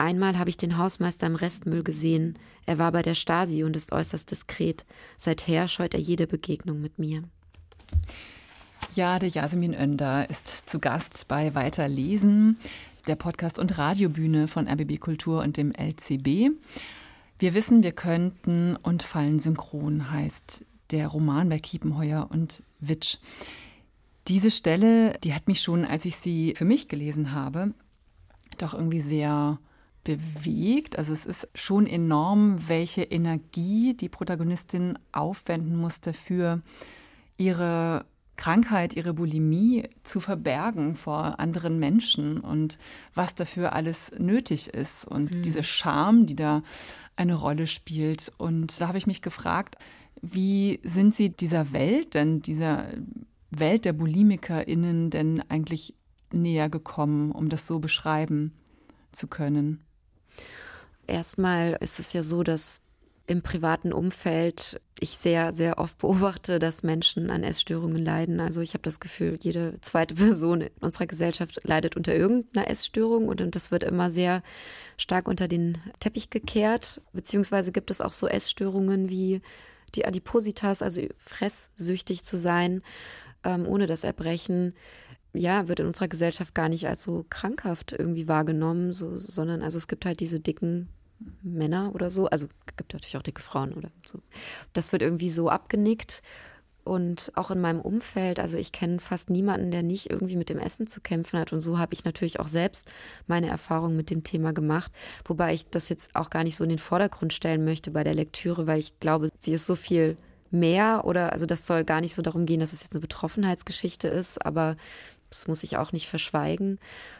Einmal habe ich den Hausmeister im Restmüll gesehen. Er war bei der Stasi und ist äußerst diskret. Seither scheut er jede Begegnung mit mir. Jade Jasmin Önder ist zu Gast bei Weiterlesen, der Podcast- und Radiobühne von RBB Kultur und dem LCB. Wir wissen, wir könnten und fallen synchron, heißt der Roman bei Kiepenheuer und Witsch. Diese Stelle, die hat mich schon, als ich sie für mich gelesen habe, doch irgendwie sehr bewegt. Also es ist schon enorm, welche Energie die Protagonistin aufwenden musste für ihre Krankheit, ihre Bulimie zu verbergen vor anderen Menschen und was dafür alles nötig ist und mhm. diese Scham, die da eine Rolle spielt. Und da habe ich mich gefragt, wie sind Sie dieser Welt, denn dieser Welt der BulimikerInnen denn eigentlich näher gekommen, um das so beschreiben zu können? Erstmal ist es ja so, dass im privaten Umfeld ich sehr, sehr oft beobachte, dass Menschen an Essstörungen leiden. Also ich habe das Gefühl, jede zweite Person in unserer Gesellschaft leidet unter irgendeiner Essstörung und das wird immer sehr stark unter den Teppich gekehrt. Beziehungsweise gibt es auch so Essstörungen wie die Adipositas, also fresssüchtig zu sein, ähm, ohne das Erbrechen ja, wird in unserer Gesellschaft gar nicht als so krankhaft irgendwie wahrgenommen, so, sondern also es gibt halt diese dicken Männer oder so. Also gibt natürlich auch dicke Frauen oder so. Das wird irgendwie so abgenickt. Und auch in meinem Umfeld, also ich kenne fast niemanden, der nicht irgendwie mit dem Essen zu kämpfen hat. Und so habe ich natürlich auch selbst meine Erfahrungen mit dem Thema gemacht. Wobei ich das jetzt auch gar nicht so in den Vordergrund stellen möchte bei der Lektüre, weil ich glaube, sie ist so viel mehr oder also das soll gar nicht so darum gehen, dass es jetzt eine Betroffenheitsgeschichte ist, aber das muss ich auch nicht verschweigen.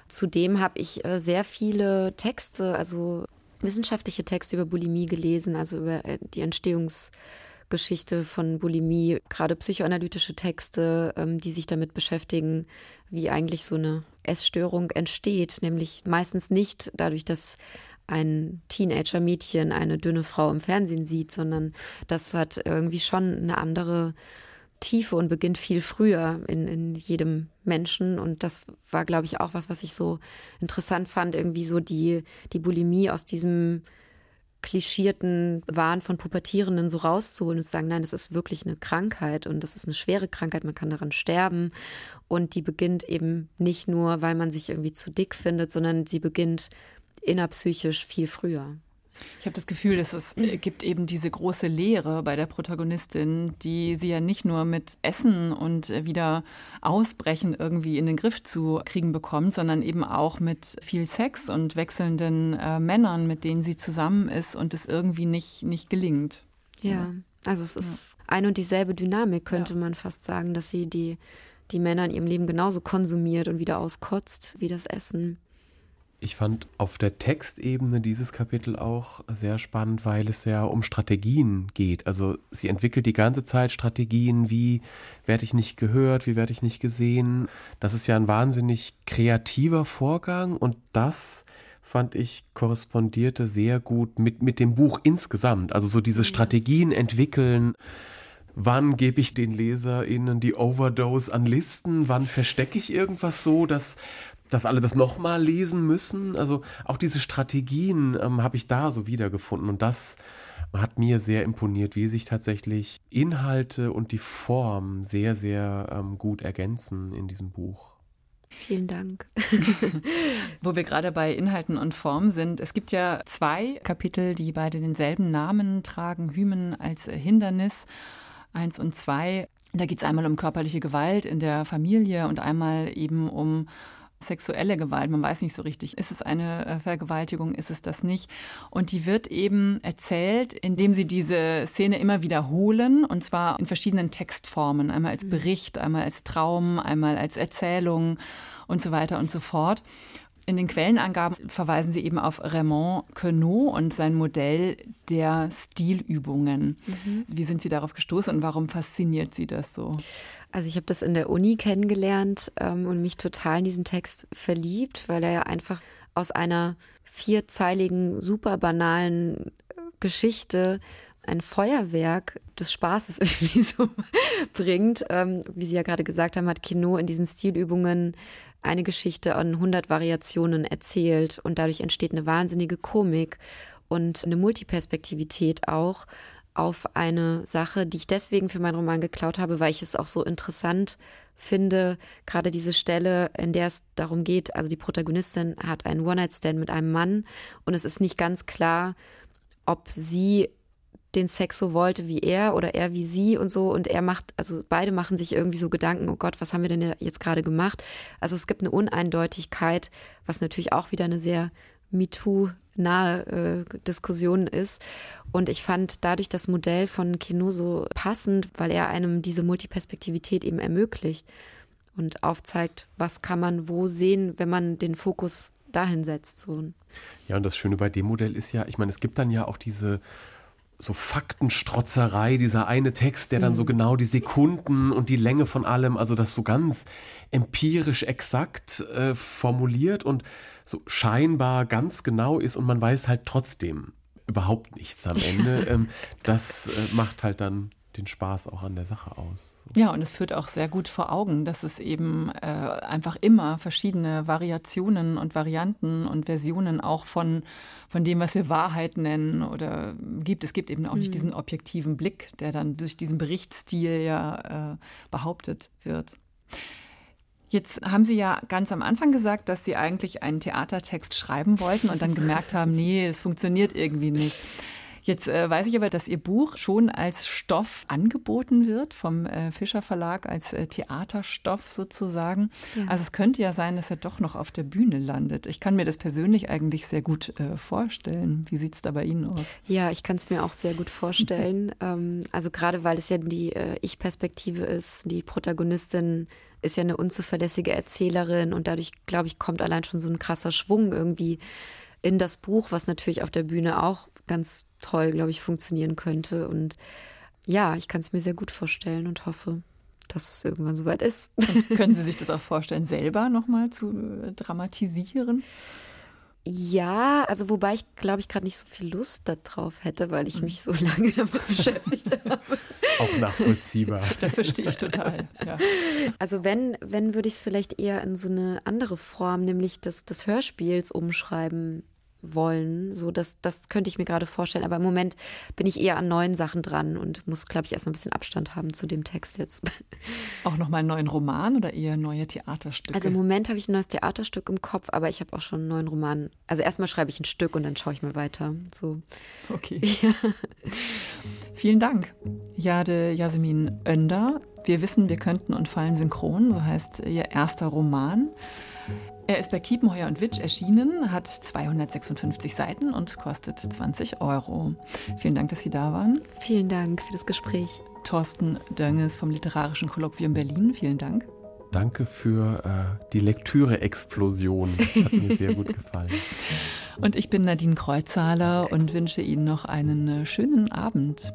Zudem habe ich äh, sehr viele Texte, also wissenschaftliche Texte über Bulimie gelesen, also über äh, die Entstehungsgeschichte von Bulimie, gerade psychoanalytische Texte, ähm, die sich damit beschäftigen, wie eigentlich so eine Essstörung entsteht, nämlich meistens nicht dadurch, dass ein Teenager-Mädchen eine dünne Frau im Fernsehen sieht, sondern das hat irgendwie schon eine andere Tiefe und beginnt viel früher in, in jedem Menschen. Und das war, glaube ich, auch was, was ich so interessant fand, irgendwie so die, die Bulimie aus diesem klischierten Wahn von Pubertierenden so rauszuholen und zu sagen, nein, das ist wirklich eine Krankheit und das ist eine schwere Krankheit, man kann daran sterben. Und die beginnt eben nicht nur, weil man sich irgendwie zu dick findet, sondern sie beginnt innerpsychisch viel früher. Ich habe das Gefühl, dass es äh, gibt eben diese große Lehre bei der Protagonistin, die sie ja nicht nur mit Essen und äh, wieder Ausbrechen irgendwie in den Griff zu kriegen bekommt, sondern eben auch mit viel Sex und wechselnden äh, Männern, mit denen sie zusammen ist und es irgendwie nicht, nicht gelingt. Ja, also es ist ja. ein und dieselbe Dynamik, könnte ja. man fast sagen, dass sie die, die Männer in ihrem Leben genauso konsumiert und wieder auskotzt wie das Essen. Ich fand auf der Textebene dieses Kapitel auch sehr spannend, weil es ja um Strategien geht. Also sie entwickelt die ganze Zeit Strategien, wie werde ich nicht gehört, wie werde ich nicht gesehen. Das ist ja ein wahnsinnig kreativer Vorgang und das fand ich korrespondierte sehr gut mit, mit dem Buch insgesamt. Also so diese Strategien entwickeln. Wann gebe ich den LeserInnen die Overdose an Listen? Wann verstecke ich irgendwas so, dass dass alle das nochmal lesen müssen. Also auch diese Strategien ähm, habe ich da so wiedergefunden und das hat mir sehr imponiert, wie sich tatsächlich Inhalte und die Form sehr, sehr ähm, gut ergänzen in diesem Buch. Vielen Dank. Wo wir gerade bei Inhalten und Form sind, es gibt ja zwei Kapitel, die beide denselben Namen tragen, Hymen als Hindernis. Eins und zwei. Da geht es einmal um körperliche Gewalt in der Familie und einmal eben um sexuelle Gewalt. Man weiß nicht so richtig, ist es eine äh, Vergewaltigung, ist es das nicht. Und die wird eben erzählt, indem sie diese Szene immer wiederholen, und zwar in verschiedenen Textformen. Einmal als mhm. Bericht, einmal als Traum, einmal als Erzählung und so weiter und so fort. In den Quellenangaben verweisen sie eben auf Raymond Queneau und sein Modell der Stilübungen. Mhm. Wie sind Sie darauf gestoßen und warum fasziniert Sie das so? Also ich habe das in der Uni kennengelernt ähm, und mich total in diesen Text verliebt, weil er ja einfach aus einer vierzeiligen, super banalen äh, Geschichte ein Feuerwerk des Spaßes irgendwie so bringt. Ähm, wie Sie ja gerade gesagt haben, hat Kino in diesen Stilübungen eine Geschichte an 100 Variationen erzählt und dadurch entsteht eine wahnsinnige Komik und eine Multiperspektivität auch auf eine Sache, die ich deswegen für meinen Roman geklaut habe, weil ich es auch so interessant finde, gerade diese Stelle, in der es darum geht, also die Protagonistin hat einen One-Night-Stand mit einem Mann und es ist nicht ganz klar, ob sie den Sex so wollte wie er oder er wie sie und so. Und er macht, also beide machen sich irgendwie so Gedanken, oh Gott, was haben wir denn jetzt gerade gemacht? Also es gibt eine Uneindeutigkeit, was natürlich auch wieder eine sehr MeToo-nahe äh, Diskussion ist. Und ich fand dadurch das Modell von Kino so passend, weil er einem diese Multiperspektivität eben ermöglicht und aufzeigt, was kann man wo sehen, wenn man den Fokus dahin setzt. So. Ja, und das Schöne bei dem Modell ist ja, ich meine, es gibt dann ja auch diese so Faktenstrotzerei, dieser eine Text, der dann mhm. so genau die Sekunden und die Länge von allem, also das so ganz empirisch exakt äh, formuliert und so scheinbar ganz genau ist und man weiß halt trotzdem überhaupt nichts am Ende. ähm, das äh, macht halt dann den Spaß auch an der Sache aus. Ja, und es führt auch sehr gut vor Augen, dass es eben äh, einfach immer verschiedene Variationen und Varianten und Versionen auch von, von dem, was wir Wahrheit nennen oder gibt. Es gibt eben auch nicht mhm. diesen objektiven Blick, der dann durch diesen Berichtsstil ja äh, behauptet wird. Jetzt haben Sie ja ganz am Anfang gesagt, dass Sie eigentlich einen Theatertext schreiben wollten und dann gemerkt haben, nee, es funktioniert irgendwie nicht. Jetzt äh, weiß ich aber, dass Ihr Buch schon als Stoff angeboten wird vom äh, Fischer Verlag, als äh, Theaterstoff sozusagen. Ja. Also es könnte ja sein, dass er doch noch auf der Bühne landet. Ich kann mir das persönlich eigentlich sehr gut äh, vorstellen. Wie sieht es da bei Ihnen aus? Ja, ich kann es mir auch sehr gut vorstellen. ähm, also gerade weil es ja die äh, Ich-Perspektive ist, die Protagonistin ist ja eine unzuverlässige Erzählerin und dadurch, glaube ich, kommt allein schon so ein krasser Schwung irgendwie in das Buch, was natürlich auf der Bühne auch ganz toll, glaube ich, funktionieren könnte. Und ja, ich kann es mir sehr gut vorstellen und hoffe, dass es irgendwann soweit ist. können Sie sich das auch vorstellen, selber nochmal zu äh, dramatisieren? Ja, also wobei ich glaube ich gerade nicht so viel Lust darauf hätte, weil ich hm. mich so lange damit beschäftigt habe. Auch nachvollziehbar. Das verstehe ich total. Ja. Also wenn, wenn würde ich es vielleicht eher in so eine andere Form, nämlich des, des Hörspiels umschreiben wollen. So, das, das könnte ich mir gerade vorstellen. Aber im Moment bin ich eher an neuen Sachen dran und muss, glaube ich, erstmal ein bisschen Abstand haben zu dem Text jetzt. Auch nochmal einen neuen Roman oder eher neue Theaterstücke? Also im Moment habe ich ein neues Theaterstück im Kopf, aber ich habe auch schon einen neuen Roman. Also erstmal schreibe ich ein Stück und dann schaue ich mal weiter. So. Okay. Ja. Vielen Dank, Jade Jasmin Önder. Wir wissen, wir könnten und fallen synchron, so heißt ihr erster Roman. Er ist bei Kiepenheuer und Witsch erschienen, hat 256 Seiten und kostet 20 Euro. Vielen Dank, dass Sie da waren. Vielen Dank für das Gespräch. Thorsten Dönges vom Literarischen Kolloquium Berlin, vielen Dank. Danke für äh, die Lektüre-Explosion. Das hat mir sehr gut gefallen. Und ich bin Nadine Kreuzhaler und wünsche Ihnen noch einen äh, schönen Abend.